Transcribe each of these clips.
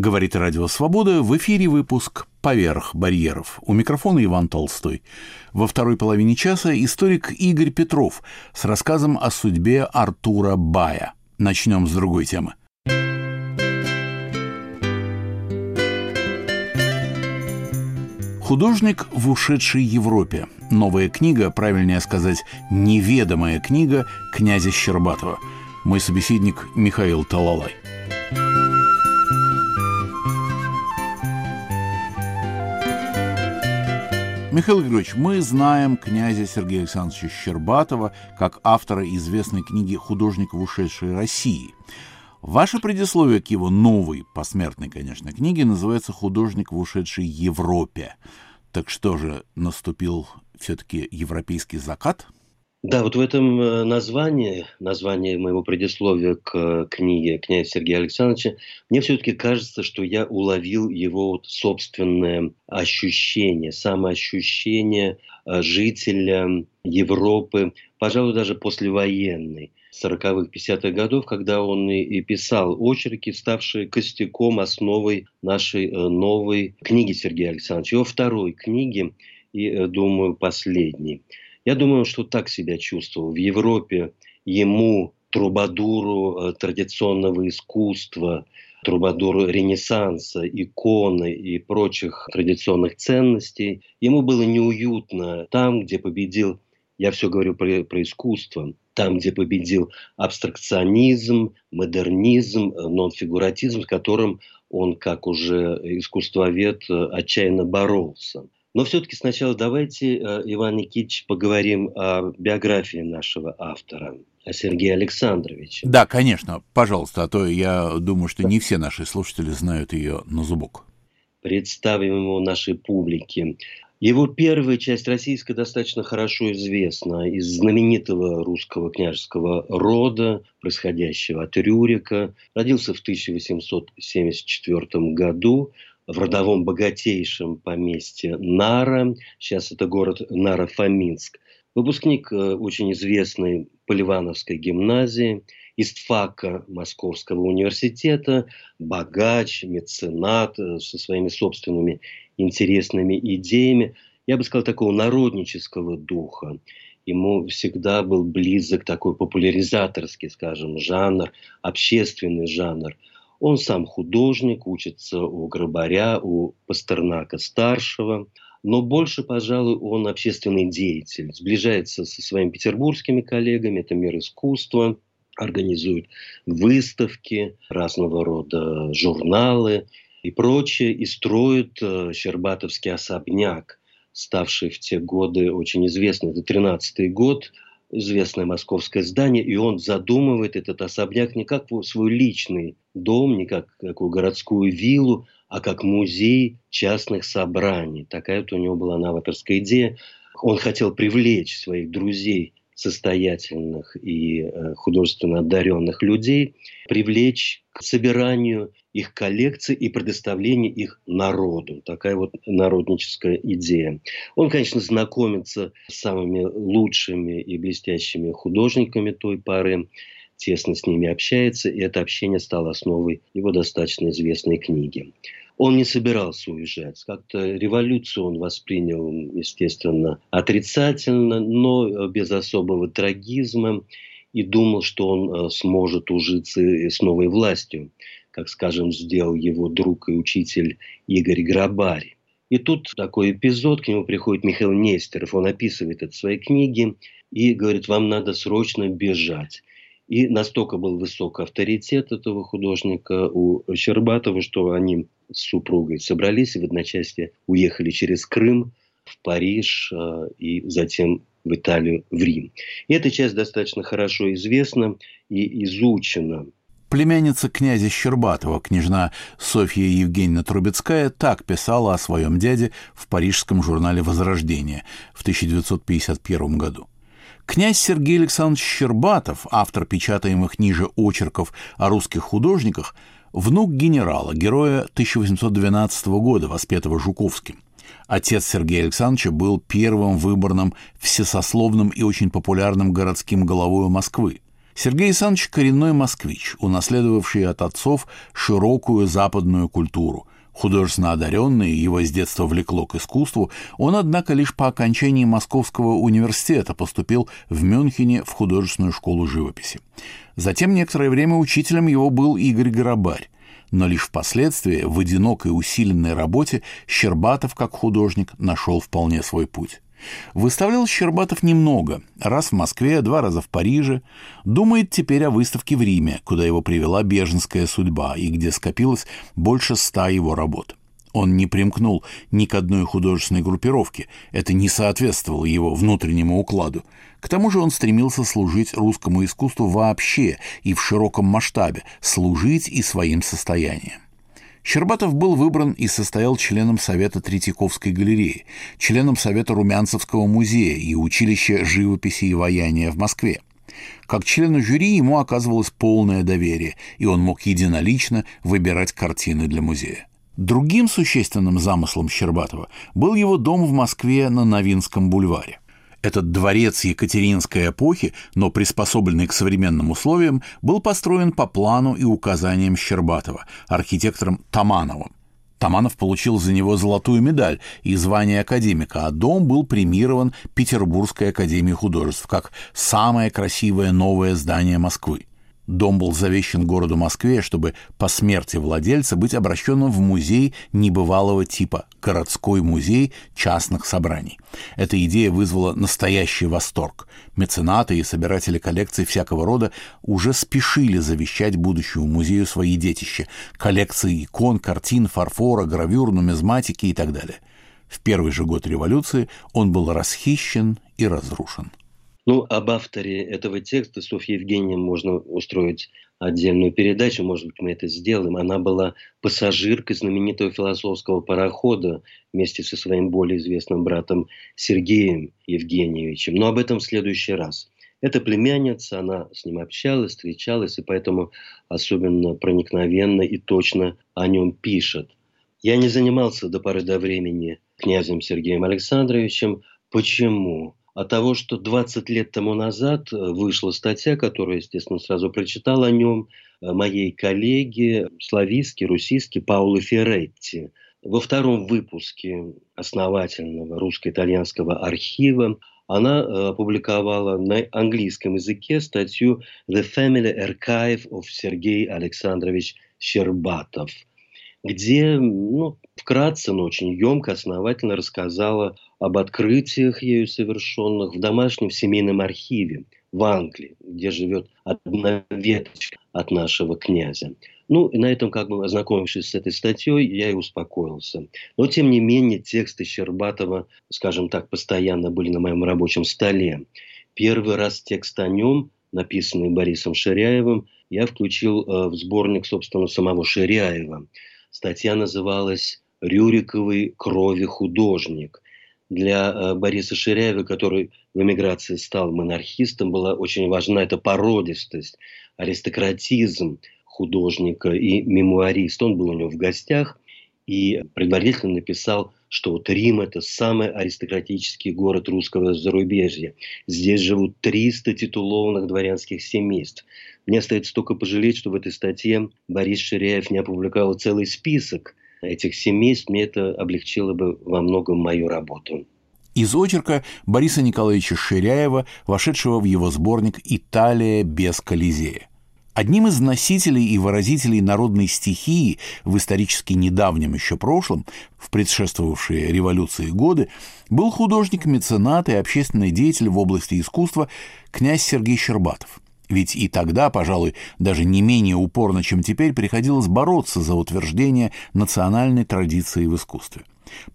Говорит Радио Свобода. В эфире выпуск «Поверх барьеров». У микрофона Иван Толстой. Во второй половине часа историк Игорь Петров с рассказом о судьбе Артура Бая. Начнем с другой темы. Художник в ушедшей Европе. Новая книга, правильнее сказать, неведомая книга князя Щербатова. Мой собеседник Михаил Талалай. Михаил Григорьевич, мы знаем князя Сергея Александровича Щербатова как автора известной книги «Художник в ушедшей России». Ваше предисловие к его новой, посмертной, конечно, книге называется «Художник в ушедшей Европе». Так что же, наступил все-таки европейский закат – да, вот в этом э, названии, названии моего предисловия к э, книге князя Сергея Александровича, мне все-таки кажется, что я уловил его вот собственное ощущение, самоощущение э, жителя Европы, пожалуй, даже послевоенной. 40-х, 50-х годов, когда он и, писал очерки, ставшие костяком, основой нашей новой книги Сергея Александровича, его второй книги и, думаю, последней. Я думаю, что так себя чувствовал. В Европе ему, трубадуру э, традиционного искусства, трубадуру Ренессанса, иконы и прочих традиционных ценностей, ему было неуютно там, где победил, я все говорю про, про искусство, там, где победил абстракционизм, модернизм, э, нонфигуратизм, с которым он, как уже искусствовед, э, отчаянно боролся. Но все-таки сначала давайте, э, Иван Никитич, поговорим о биографии нашего автора, о Сергее Александровиче. Да, конечно, пожалуйста, а то я думаю, что не все наши слушатели знают ее на зубок. Представим его нашей публике. Его первая часть российская достаточно хорошо известна из знаменитого русского княжеского рода, происходящего от Рюрика. Родился в 1874 году в родовом богатейшем поместье Нара, сейчас это город Наро-Фоминск. Выпускник э, очень известной Поливановской гимназии, истфака Московского университета, богач, меценат э, со своими собственными интересными идеями. Я бы сказал, такого народнического духа. Ему всегда был близок такой популяризаторский, скажем, жанр, общественный жанр – он сам художник, учится у Грабаря, у Пастернака-старшего, но больше, пожалуй, он общественный деятель, сближается со своими петербургскими коллегами, это мир искусства, организует выставки, разного рода журналы и прочее, и строит э, Щербатовский особняк, ставший в те годы очень известный. Это 13-й год, известное московское здание, и он задумывает этот особняк не как свой личный дом, не как такую городскую виллу, а как музей частных собраний. Такая вот у него была новаторская идея. Он хотел привлечь своих друзей состоятельных и э, художественно одаренных людей, привлечь к собиранию их коллекций и предоставлению их народу. Такая вот народническая идея. Он, конечно, знакомится с самыми лучшими и блестящими художниками той поры, тесно с ними общается, и это общение стало основой его достаточно известной книги. Он не собирался уезжать. Как-то революцию он воспринял, естественно, отрицательно, но без особого трагизма и думал, что он э, сможет ужиться с новой властью, как, скажем, сделал его друг и учитель Игорь Грабарь. И тут такой эпизод, к нему приходит Михаил Нестеров, он описывает это в своей книге и говорит, вам надо срочно бежать. И настолько был высок авторитет этого художника у Щербатова, что они с супругой собрались и в одночасье уехали через Крым в Париж э, и затем в Италию, в Рим. И эта часть достаточно хорошо известна и изучена. Племянница князя Щербатова, княжна Софья Евгеньевна Трубецкая, так писала о своем дяде в парижском журнале «Возрождение» в 1951 году. Князь Сергей Александрович Щербатов, автор печатаемых ниже очерков о русских художниках, внук генерала, героя 1812 года, воспетого Жуковским. Отец Сергея Александровича был первым выборным всесословным и очень популярным городским головой Москвы. Сергей Александрович – коренной москвич, унаследовавший от отцов широкую западную культуру. Художественно одаренный, его с детства влекло к искусству, он, однако, лишь по окончании Московского университета поступил в Мюнхене в художественную школу живописи. Затем некоторое время учителем его был Игорь Горобарь но лишь впоследствии в одинокой усиленной работе Щербатов как художник нашел вполне свой путь. Выставлял Щербатов немного, раз в Москве, два раза в Париже. Думает теперь о выставке в Риме, куда его привела беженская судьба и где скопилось больше ста его работ. Он не примкнул ни к одной художественной группировке, это не соответствовало его внутреннему укладу. К тому же он стремился служить русскому искусству вообще и в широком масштабе, служить и своим состоянием. Щербатов был выбран и состоял членом Совета Третьяковской галереи, членом Совета Румянцевского музея и училища живописи и ваяния в Москве. Как члену жюри ему оказывалось полное доверие, и он мог единолично выбирать картины для музея. Другим существенным замыслом Щербатова был его дом в Москве на Новинском бульваре. Этот дворец Екатеринской эпохи, но приспособленный к современным условиям, был построен по плану и указаниям Щербатова, архитектором Тамановым. Таманов получил за него золотую медаль и звание академика, а дом был премирован Петербургской академией художеств как самое красивое новое здание Москвы. Дом был завещен городу Москве, чтобы по смерти владельца быть обращенным в музей небывалого типа – городской музей частных собраний. Эта идея вызвала настоящий восторг. Меценаты и собиратели коллекций всякого рода уже спешили завещать будущему музею свои детища – коллекции икон, картин, фарфора, гравюр, нумизматики и так далее. В первый же год революции он был расхищен и разрушен. Ну, об авторе этого текста Софья Евгения можно устроить отдельную передачу, может быть, мы это сделаем. Она была пассажиркой знаменитого философского парохода вместе со своим более известным братом Сергеем Евгеньевичем. Но об этом в следующий раз. Это племянница, она с ним общалась, встречалась, и поэтому особенно проникновенно и точно о нем пишет. Я не занимался до поры до времени князем Сергеем Александровичем. Почему? От того, что 20 лет тому назад э, вышла статья, которую, естественно, сразу прочитал о нем, э, моей коллеги, славистки, русистки Паулы Ферретти. Во втором выпуске основательного русско-итальянского архива она э, опубликовала на английском языке статью «The Family Archive of Сергей Александрович Щербатов», где ну, вкратце, но очень емко, основательно рассказала об открытиях ею совершенных в домашнем семейном архиве в Англии, где живет одна веточка от нашего князя. Ну, и на этом, как бы ознакомившись с этой статьей, я и успокоился. Но, тем не менее, тексты Щербатова, скажем так, постоянно были на моем рабочем столе. Первый раз текст о нем, написанный Борисом Ширяевым, я включил э, в сборник, собственно, самого Ширяева. Статья называлась «Рюриковый крови художник». Для э, Бориса Ширяева, который в эмиграции стал монархистом, была очень важна эта породистость, аристократизм художника и мемуарист. Он был у него в гостях и предварительно написал, что вот Рим – это самый аристократический город русского зарубежья. Здесь живут 300 титулованных дворянских семейств. Мне остается только пожалеть, что в этой статье Борис Ширяев не опубликовал целый список этих семейств. Мне это облегчило бы во многом мою работу. Из очерка Бориса Николаевича Ширяева, вошедшего в его сборник «Италия без Колизея». Одним из носителей и выразителей народной стихии в исторически недавнем еще прошлом, в предшествовавшие революции годы, был художник-меценат и общественный деятель в области искусства князь Сергей Щербатов – ведь и тогда, пожалуй, даже не менее упорно, чем теперь, приходилось бороться за утверждение национальной традиции в искусстве.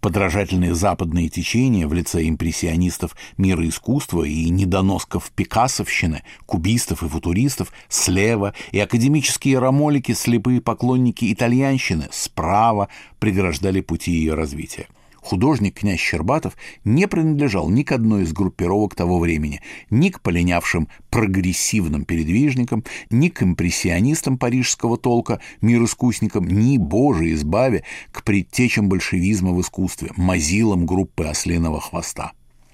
Подражательные западные течения в лице импрессионистов мира искусства и недоносков пикассовщины, кубистов и футуристов слева и академические ромолики, слепые поклонники итальянщины справа преграждали пути ее развития. Художник князь Щербатов не принадлежал ни к одной из группировок того времени, ни к полинявшим прогрессивным передвижникам, ни к импрессионистам парижского толка, мир-искусникам, ни, боже избави, к предтечам большевизма в искусстве, мазилам группы ослиного хвоста.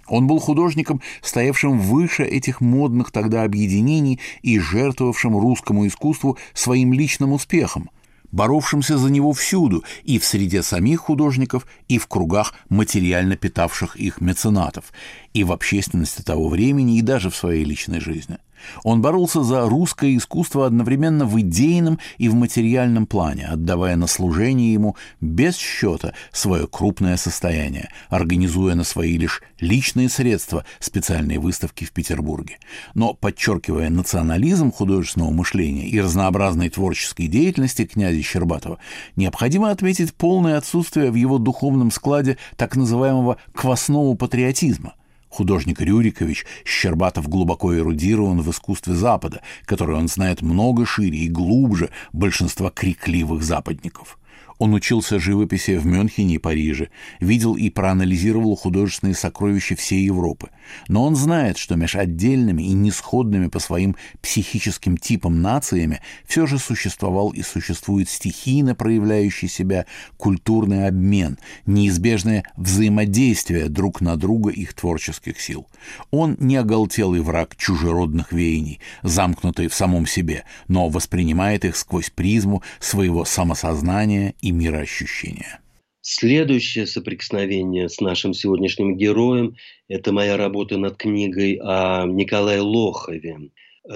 Он был художником, стоявшим выше этих модных тогда объединений и жертвовавшим русскому искусству своим личным успехом, боровшимся за него всюду, и в среде самих художников, и в кругах материально питавших их меценатов, и в общественности того времени, и даже в своей личной жизни – он боролся за русское искусство одновременно в идейном и в материальном плане, отдавая на служение ему без счета свое крупное состояние, организуя на свои лишь личные средства специальные выставки в Петербурге. Но, подчеркивая национализм художественного мышления и разнообразной творческой деятельности князя Щербатова, необходимо отметить полное отсутствие в его духовном складе так называемого «квасного патриотизма», Художник Рюрикович Щербатов глубоко эрудирован в искусстве Запада, которое он знает много шире и глубже большинства крикливых западников. Он учился живописи в Мюнхене и Париже, видел и проанализировал художественные сокровища всей Европы. Но он знает, что между отдельными и несходными по своим психическим типам нациями все же существовал и существует стихийно проявляющий себя культурный обмен, неизбежное взаимодействие друг на друга их творческих сил. Он не оголтелый враг чужеродных веяний, замкнутый в самом себе, но воспринимает их сквозь призму своего самосознания и мироощущения. Следующее соприкосновение с нашим сегодняшним героем – это моя работа над книгой о Николае Лохове.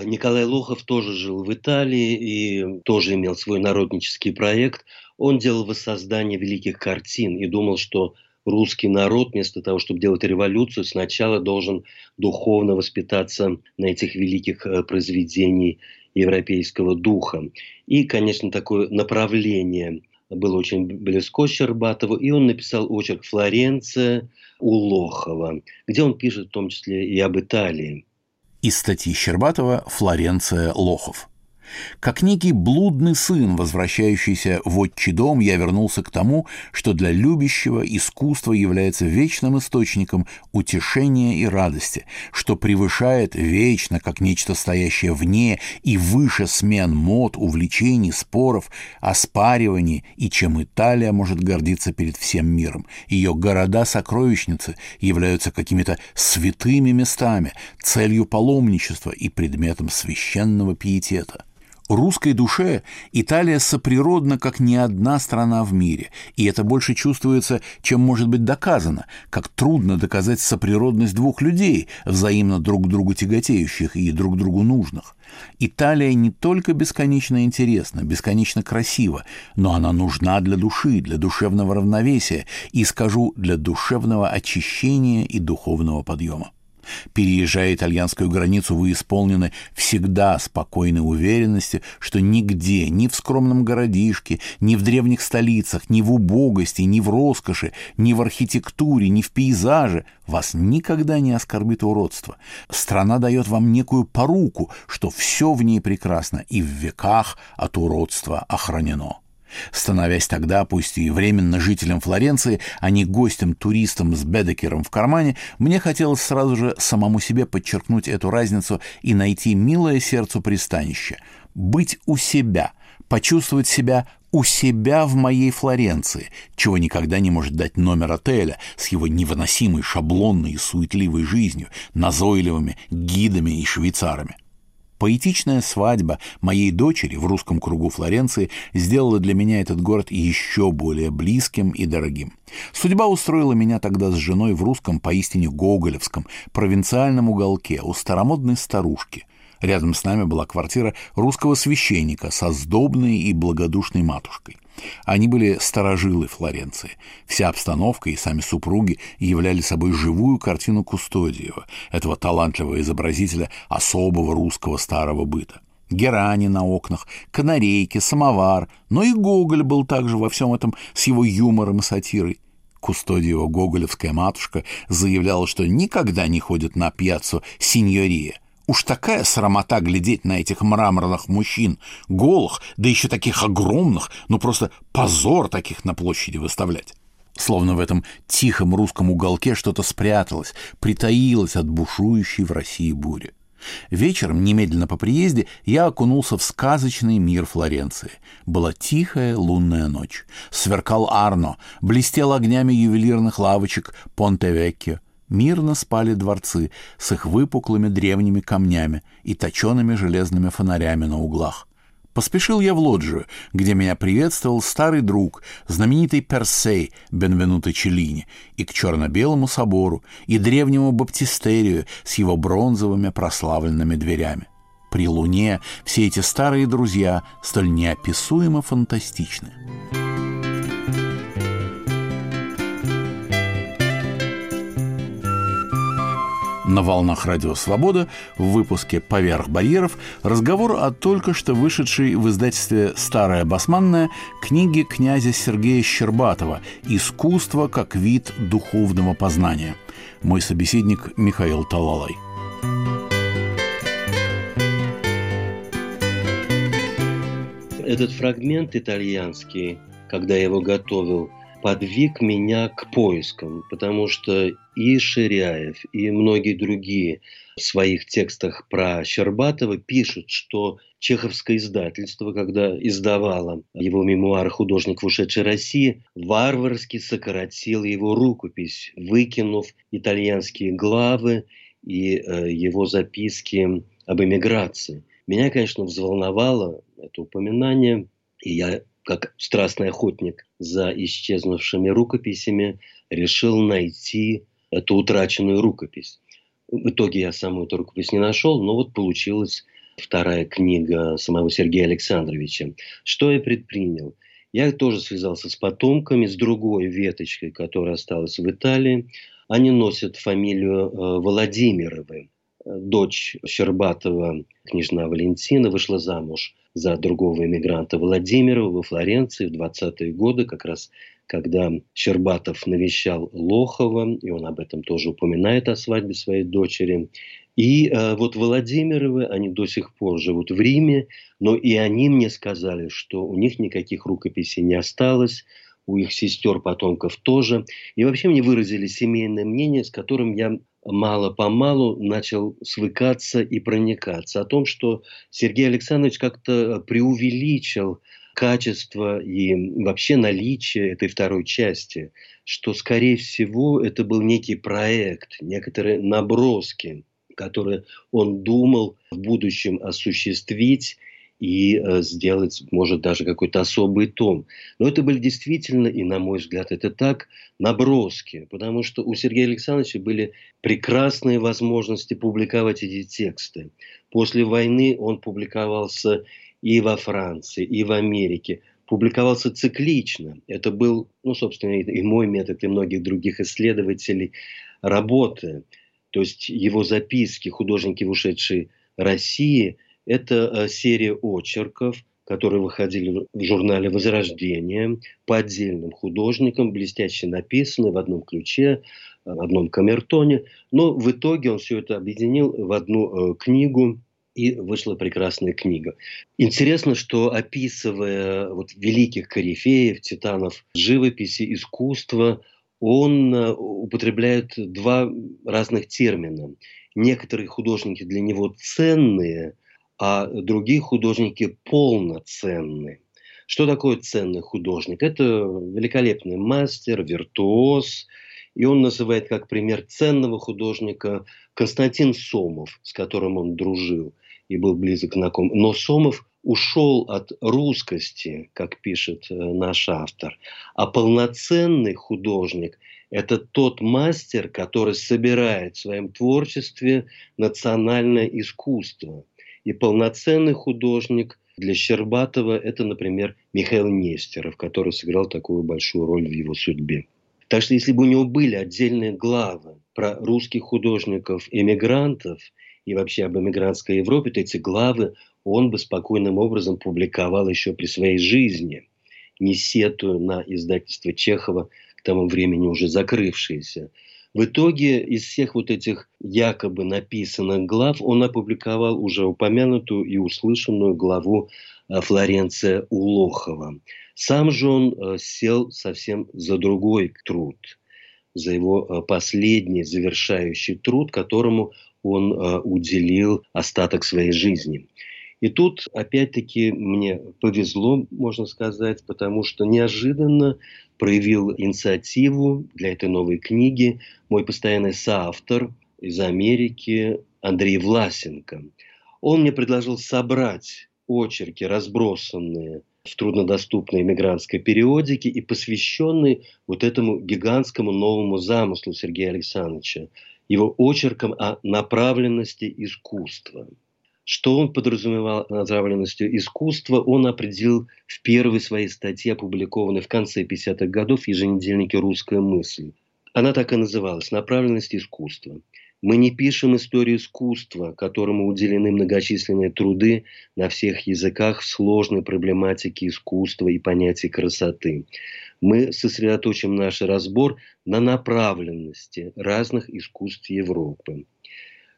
Николай Лохов тоже жил в Италии и тоже имел свой народнический проект. Он делал воссоздание великих картин и думал, что русский народ вместо того, чтобы делать революцию, сначала должен духовно воспитаться на этих великих э, произведениях европейского духа. И, конечно, такое направление было очень близко Щербатову, и он написал очерк «Флоренция» у Лохова, где он пишет в том числе и об Италии. Из статьи Щербатова «Флоренция Лохов». Как некий блудный сын, возвращающийся в отчий дом, я вернулся к тому, что для любящего искусство является вечным источником утешения и радости, что превышает вечно, как нечто стоящее вне и выше смен мод, увлечений, споров, оспариваний, и чем Италия может гордиться перед всем миром. Ее города-сокровищницы являются какими-то святыми местами, целью паломничества и предметом священного пиетета. Русской душе Италия соприродна, как ни одна страна в мире, и это больше чувствуется, чем может быть доказано, как трудно доказать соприродность двух людей, взаимно друг другу тяготеющих и друг другу нужных. Италия не только бесконечно интересна, бесконечно красива, но она нужна для души, для душевного равновесия и, скажу, для душевного очищения и духовного подъема. Переезжая итальянскую границу, вы исполнены всегда спокойной уверенности, что нигде, ни в скромном городишке, ни в древних столицах, ни в убогости, ни в роскоши, ни в архитектуре, ни в пейзаже вас никогда не оскорбит уродство. Страна дает вам некую поруку, что все в ней прекрасно и в веках от уродства охранено. Становясь тогда, пусть и временно жителем Флоренции, а не гостем-туристом с Бедекером в кармане, мне хотелось сразу же самому себе подчеркнуть эту разницу и найти милое сердцу пристанище. Быть у себя, почувствовать себя у себя в моей Флоренции, чего никогда не может дать номер отеля с его невыносимой шаблонной и суетливой жизнью, назойливыми гидами и швейцарами. Поэтичная свадьба моей дочери в русском кругу Флоренции сделала для меня этот город еще более близким и дорогим. Судьба устроила меня тогда с женой в русском, поистине гоголевском, провинциальном уголке у старомодной старушки. Рядом с нами была квартира русского священника со сдобной и благодушной матушкой. Они были старожилы Флоренции. Вся обстановка и сами супруги являли собой живую картину Кустодиева, этого талантливого изобразителя особого русского старого быта. Герани на окнах, канарейки, самовар, но и Гоголь был также во всем этом с его юмором и сатирой. Кустодиева гоголевская матушка заявляла, что никогда не ходит на пьяцу синьория, Уж такая срамота глядеть на этих мраморных мужчин, голых, да еще таких огромных, ну просто позор таких на площади выставлять. Словно в этом тихом русском уголке что-то спряталось, притаилось от бушующей в России бури. Вечером, немедленно по приезде, я окунулся в сказочный мир Флоренции. Была тихая лунная ночь. Сверкал Арно, блестел огнями ювелирных лавочек Понте-Веккио. Мирно спали дворцы с их выпуклыми древними камнями и точеными железными фонарями на углах. Поспешил я в лоджию, где меня приветствовал старый друг, знаменитый Персей Бенвенуто Челлини, и к черно-белому собору, и древнему баптистерию с его бронзовыми прославленными дверями. При луне все эти старые друзья столь неописуемо фантастичны. На волнах Радио Свобода в выпуске «Поверх барьеров» разговор о только что вышедшей в издательстве «Старая басманная» книге князя Сергея Щербатова «Искусство как вид духовного познания». Мой собеседник Михаил Талалай. Этот фрагмент итальянский, когда я его готовил, подвиг меня к поискам, потому что и Ширяев, и многие другие в своих текстах про Щербатова пишут, что чеховское издательство, когда издавало его мемуары «Художник в ушедшей России», варварски сократило его рукопись, выкинув итальянские главы и э, его записки об эмиграции. Меня, конечно, взволновало это упоминание, и я как страстный охотник за исчезнувшими рукописями, решил найти эту утраченную рукопись. В итоге я саму эту рукопись не нашел, но вот получилась вторая книга самого Сергея Александровича. Что я предпринял? Я тоже связался с потомками, с другой веточкой, которая осталась в Италии. Они носят фамилию э, Владимировы. Дочь Щербатова, княжна Валентина, вышла замуж за другого иммигранта Владимира во Флоренции в 20-е годы, как раз когда Щербатов навещал Лохова, и он об этом тоже упоминает о свадьбе своей дочери. И э, вот Владимировы, они до сих пор живут в Риме, но и они мне сказали, что у них никаких рукописей не осталось, у их сестер потомков тоже. И вообще мне выразили семейное мнение, с которым я мало-помалу начал свыкаться и проникаться. О том, что Сергей Александрович как-то преувеличил качество и вообще наличие этой второй части, что, скорее всего, это был некий проект, некоторые наброски, которые он думал в будущем осуществить и э, сделать, может, даже какой-то особый том. Но это были действительно, и на мой взгляд, это так, наброски, потому что у Сергея Александровича были прекрасные возможности публиковать эти тексты. После войны он публиковался и во Франции, и в Америке, публиковался циклично. Это был, ну, собственно, и мой метод, и многих других исследователей работы. То есть его записки «Художники в ушедшей России» Это э, серия очерков, которые выходили в журнале «Возрождение» по отдельным художникам, блестяще написаны в одном ключе, э, в одном камертоне. Но в итоге он все это объединил в одну э, книгу, и вышла прекрасная книга. Интересно, что описывая вот великих корифеев, титанов живописи, искусства, он употребляет два разных термина. Некоторые художники для него ценные – а другие художники полноценны. Что такое ценный художник? Это великолепный мастер, виртуоз, и он называет как пример ценного художника Константин Сомов, с которым он дружил и был близок знаком. Но Сомов ушел от русскости, как пишет э, наш автор. А полноценный художник – это тот мастер, который собирает в своем творчестве национальное искусство – и полноценный художник для Щербатова – это, например, Михаил Нестеров, который сыграл такую большую роль в его судьбе. Так что если бы у него были отдельные главы про русских художников, эмигрантов и вообще об эмигрантской Европе, то эти главы он бы спокойным образом публиковал еще при своей жизни, не сетуя на издательство Чехова, к тому времени уже закрывшееся. В итоге из всех вот этих якобы написанных глав он опубликовал уже упомянутую и услышанную главу э, Флоренция Улохова. Сам же он э, сел совсем за другой труд, за его э, последний завершающий труд, которому он уделил остаток своей жизни. И тут, опять-таки, мне повезло, можно сказать, потому что неожиданно проявил инициативу для этой новой книги мой постоянный соавтор из Америки Андрей Власенко. Он мне предложил собрать очерки, разбросанные в труднодоступной мигрантской периодике и посвященные вот этому гигантскому новому замыслу Сергея Александровича, его очеркам о направленности искусства. Что он подразумевал направленностью искусства, он определил в первой своей статье, опубликованной в конце 50-х годов в еженедельнике «Русская мысль». Она так и называлась «Направленность искусства». Мы не пишем историю искусства, которому уделены многочисленные труды на всех языках сложной проблематики искусства и понятия красоты. Мы сосредоточим наш разбор на направленности разных искусств Европы.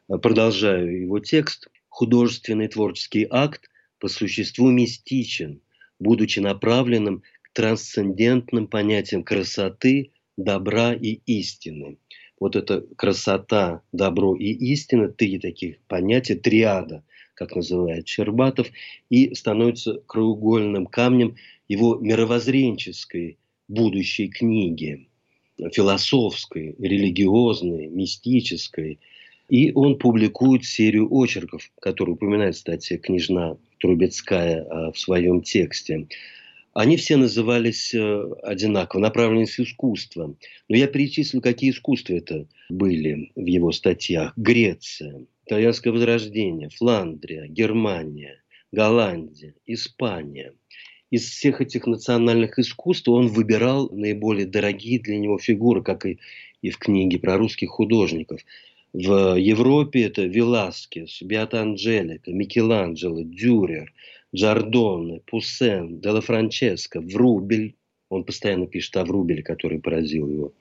Продолжаю его текст художественный творческий акт по существу мистичен, будучи направленным к трансцендентным понятиям красоты, добра и истины. Вот эта красота, добро и истина, три таких понятия, триада, как называет Щербатов, и становится краеугольным камнем его мировоззренческой будущей книги, философской, религиозной, мистической – и он публикует серию очерков, которые упоминает, кстати, княжна Трубецкая а, в своем тексте. Они все назывались э, одинаково, направленность искусства. Но я перечислю, какие искусства это были в его статьях. Греция, Итальянское возрождение, Фландрия, Германия, Голландия, Испания. Из всех этих национальных искусств он выбирал наиболее дорогие для него фигуры, как и, и в книге про русских художников – в Европе это Веласкес, Биата Анджелика, Микеланджело, Дюрер, Джардоне, Пуссен, Делла Франческо, Врубель. Он постоянно пишет о Врубеле, который поразил его.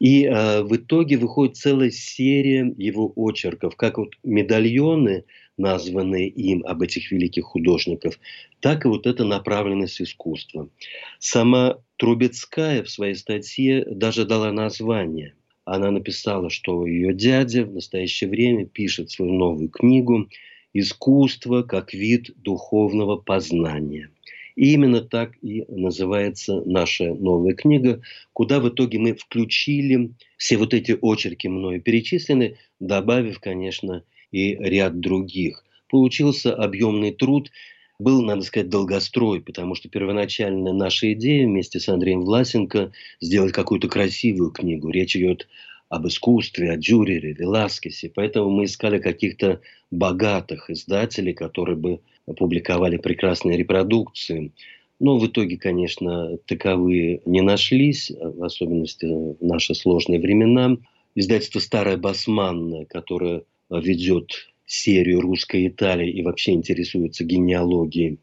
И э, в итоге выходит целая серия его очерков, как вот медальоны, названные им об этих великих художников, так и вот эта направленность искусства. Сама Трубецкая в своей статье даже дала название – она написала, что ее дядя в настоящее время пишет свою новую книгу «Искусство как вид духовного познания». И именно так и называется наша новая книга, куда в итоге мы включили все вот эти очерки мною перечислены, добавив, конечно, и ряд других. Получился объемный труд, был, надо сказать, долгострой, потому что первоначально наша идея вместе с Андреем Власенко сделать какую-то красивую книгу. Речь идет об искусстве, о Дюрере, Веласкесе. Поэтому мы искали каких-то богатых издателей, которые бы опубликовали прекрасные репродукции. Но в итоге, конечно, таковые не нашлись, в особенности в наши сложные времена. Издательство «Старая Басманная», которое ведет серию «Русская Италия» и вообще интересуется генеалогией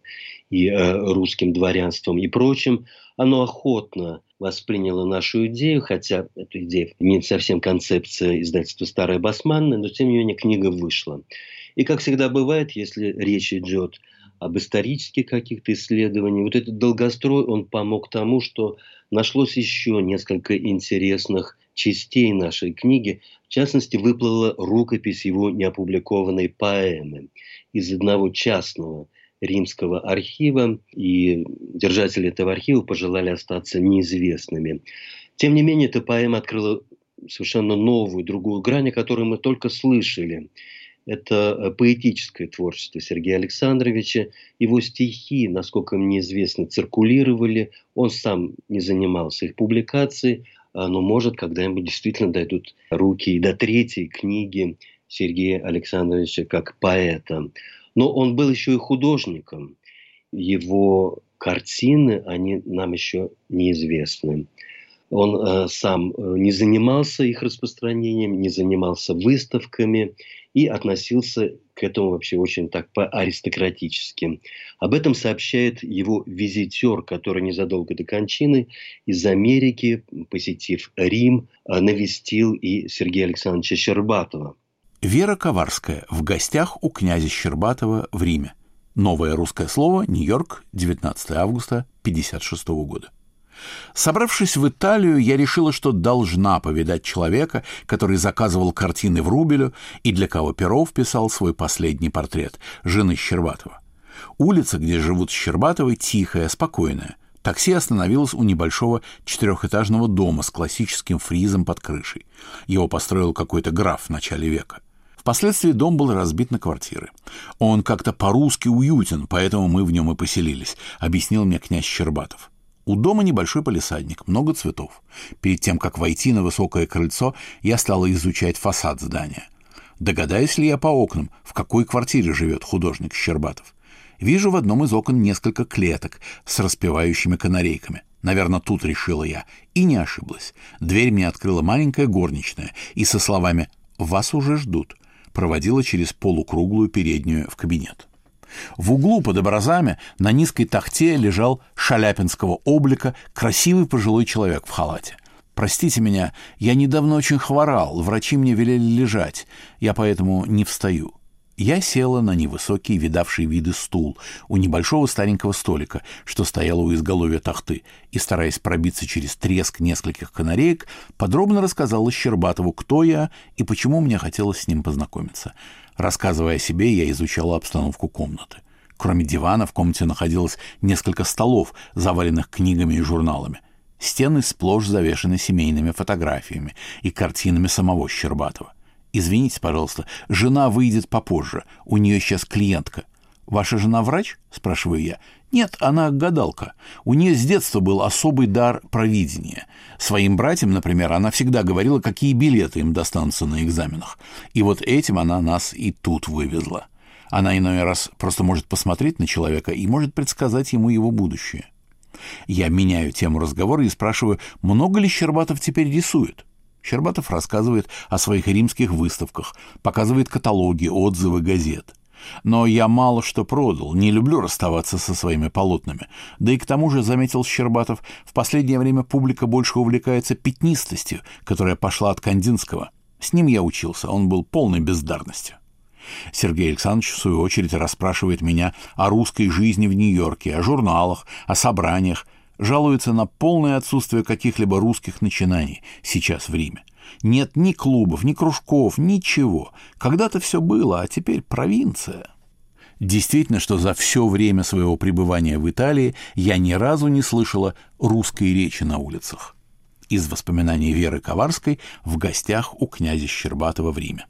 и э, русским дворянством и прочим, оно охотно восприняло нашу идею, хотя эта идея не совсем концепция издательства «Старая Басманная», но тем не менее книга вышла. И как всегда бывает, если речь идет об исторических каких-то исследованиях, вот этот долгострой, он помог тому, что нашлось еще несколько интересных частей нашей книги. В частности, выплыла рукопись его неопубликованной поэмы из одного частного римского архива, и держатели этого архива пожелали остаться неизвестными. Тем не менее, эта поэма открыла совершенно новую, другую грань, о которой мы только слышали. Это э, поэтическое творчество Сергея Александровича. Его стихи, насколько мне известно, циркулировали. Он сам не занимался их публикацией, но может когда-нибудь действительно дойдут руки и до третьей книги Сергея Александровича как поэта. Но он был еще и художником. Его картины, они нам еще неизвестны. Он э, сам э, не занимался их распространением, не занимался выставками и относился к этому вообще очень так по-аристократически. Об этом сообщает его визитер, который незадолго до кончины из Америки, посетив Рим, э, навестил и Сергея Александровича Щербатова. Вера Коварская в гостях у князя Щербатова в Риме. Новое русское слово, Нью-Йорк, 19 августа 1956 года. Собравшись в Италию, я решила, что должна повидать человека, который заказывал картины в Рубелю и для кого Перов писал свой последний портрет – жены Щербатова. Улица, где живут Щербатовы, тихая, спокойная. Такси остановилось у небольшого четырехэтажного дома с классическим фризом под крышей. Его построил какой-то граф в начале века. Впоследствии дом был разбит на квартиры. Он как-то по-русски уютен, поэтому мы в нем и поселились, объяснил мне князь Щербатов. У дома небольшой полисадник, много цветов. Перед тем, как войти на высокое крыльцо, я стала изучать фасад здания. Догадаюсь ли я по окнам, в какой квартире живет художник Щербатов? Вижу в одном из окон несколько клеток с распевающими канарейками. Наверное, тут решила я. И не ошиблась. Дверь мне открыла маленькая горничная и со словами «Вас уже ждут» проводила через полукруглую переднюю в кабинет. В углу под образами на низкой тахте лежал шаляпинского облика красивый пожилой человек в халате. «Простите меня, я недавно очень хворал, врачи мне велели лежать, я поэтому не встаю». Я села на невысокий, видавший виды стул у небольшого старенького столика, что стояло у изголовья тахты, и, стараясь пробиться через треск нескольких канареек, подробно рассказала Щербатову, кто я и почему мне хотелось с ним познакомиться. Рассказывая о себе, я изучала обстановку комнаты. Кроме дивана в комнате находилось несколько столов, заваленных книгами и журналами. Стены сплошь завешены семейными фотографиями и картинами самого Щербатова. «Извините, пожалуйста, жена выйдет попозже. У нее сейчас клиентка». «Ваша жена врач?» – спрашиваю я. «Нет, она гадалка. У нее с детства был особый дар провидения. Своим братьям, например, она всегда говорила, какие билеты им достанутся на экзаменах. И вот этим она нас и тут вывезла. Она иной раз просто может посмотреть на человека и может предсказать ему его будущее». Я меняю тему разговора и спрашиваю, много ли Щербатов теперь рисует. Щербатов рассказывает о своих римских выставках, показывает каталоги, отзывы газет. Но я мало что продал, не люблю расставаться со своими полотнами. Да и к тому же, заметил Щербатов, в последнее время публика больше увлекается пятнистостью, которая пошла от Кандинского. С ним я учился, он был полной бездарностью. Сергей Александрович, в свою очередь, расспрашивает меня о русской жизни в Нью-Йорке, о журналах, о собраниях, жалуется на полное отсутствие каких-либо русских начинаний сейчас в Риме. Нет ни клубов, ни кружков, ничего. Когда-то все было, а теперь провинция. Действительно, что за все время своего пребывания в Италии я ни разу не слышала русской речи на улицах. Из воспоминаний Веры Коварской в гостях у князя Щербатова в Риме.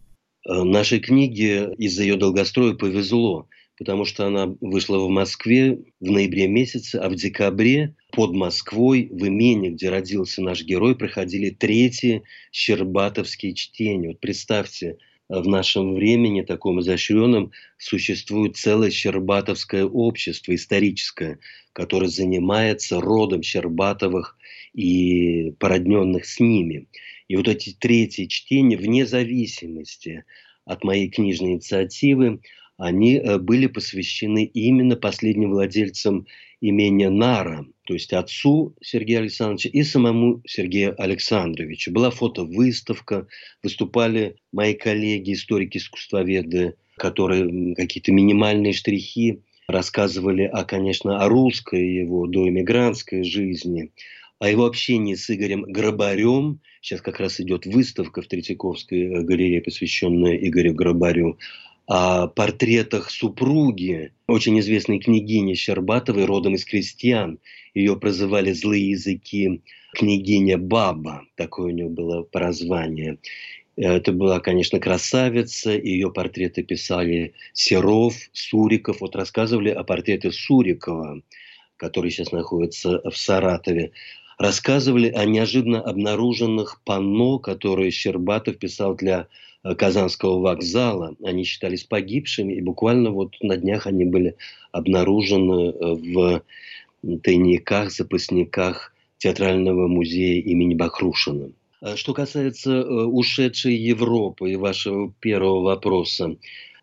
Э, нашей книге из-за ее долгостроя повезло потому что она вышла в Москве в ноябре месяце, а в декабре под Москвой, в имении, где родился наш герой, проходили третьи щербатовские чтения. Вот представьте, в нашем времени, таком изощренном, существует целое щербатовское общество историческое, которое занимается родом Щербатовых и породненных с ними. И вот эти третьи чтения, вне зависимости от моей книжной инициативы, они э, были посвящены именно последним владельцам имения Нара, то есть отцу Сергея Александровича и самому Сергею Александровичу. Была фотовыставка, выступали мои коллеги, историки-искусствоведы, которые какие-то минимальные штрихи рассказывали, о, конечно, о русской его доэмигрантской жизни, о его общении с Игорем Грабарем. Сейчас как раз идет выставка в Третьяковской э, галерее, посвященная Игорю Грабарю о портретах супруги, очень известной княгини Щербатовой, родом из крестьян. Ее прозывали злые языки княгиня Баба, такое у нее было прозвание. Это была, конечно, красавица, ее портреты писали Серов, Суриков. Вот рассказывали о портрете Сурикова, который сейчас находится в Саратове. Рассказывали о неожиданно обнаруженных панно, которые Щербатов писал для Э, Казанского вокзала, они считались погибшими, и буквально вот на днях они были обнаружены э, в тайниках, запасниках Театрального музея имени Бахрушина. А что касается э, ушедшей Европы и вашего первого вопроса,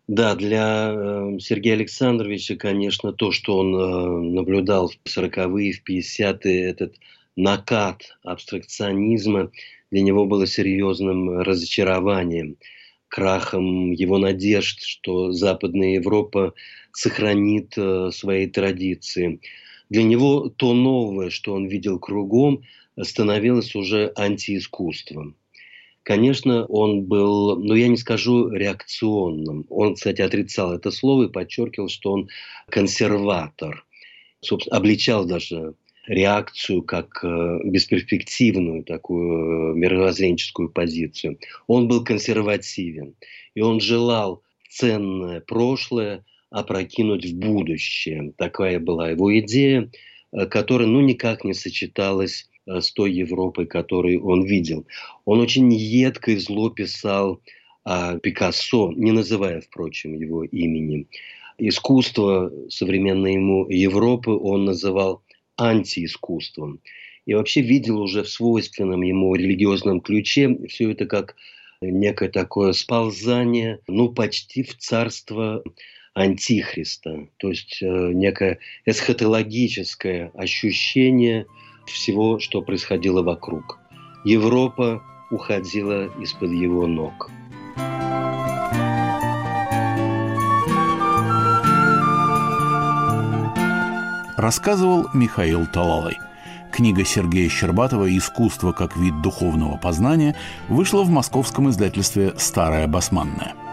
да, для Сергея Александровича, конечно, то, что он наблюдал в 40-е, в 50-е, этот накат абстракционизма, для него было серьезным разочарованием, крахом его надежд, что Западная Европа сохранит э, свои традиции. Для него то новое, что он видел кругом, становилось уже антиискусством. Конечно, он был, ну я не скажу реакционным. Он, кстати, отрицал это слово и подчеркивал, что он консерватор. Собственно, обличал даже реакцию как э, бесперспективную такую э, мировоззренческую позицию. Он был консервативен, и он желал ценное прошлое опрокинуть в будущее. Такая была его идея, э, которая ну, никак не сочеталась с той Европой, которую он видел. Он очень едко и зло писал о Пикассо, не называя, впрочем, его имени. Искусство современной ему Европы он называл антиискусством. И вообще видел уже в свойственном ему религиозном ключе все это как некое такое сползание, ну, почти в царство антихриста. То есть э, некое эсхатологическое ощущение всего, что происходило вокруг. Европа уходила из-под его ног. Рассказывал Михаил Талалай. Книга Сергея Щербатова «Искусство как вид духовного познания» вышла в московском издательстве «Старая басманная».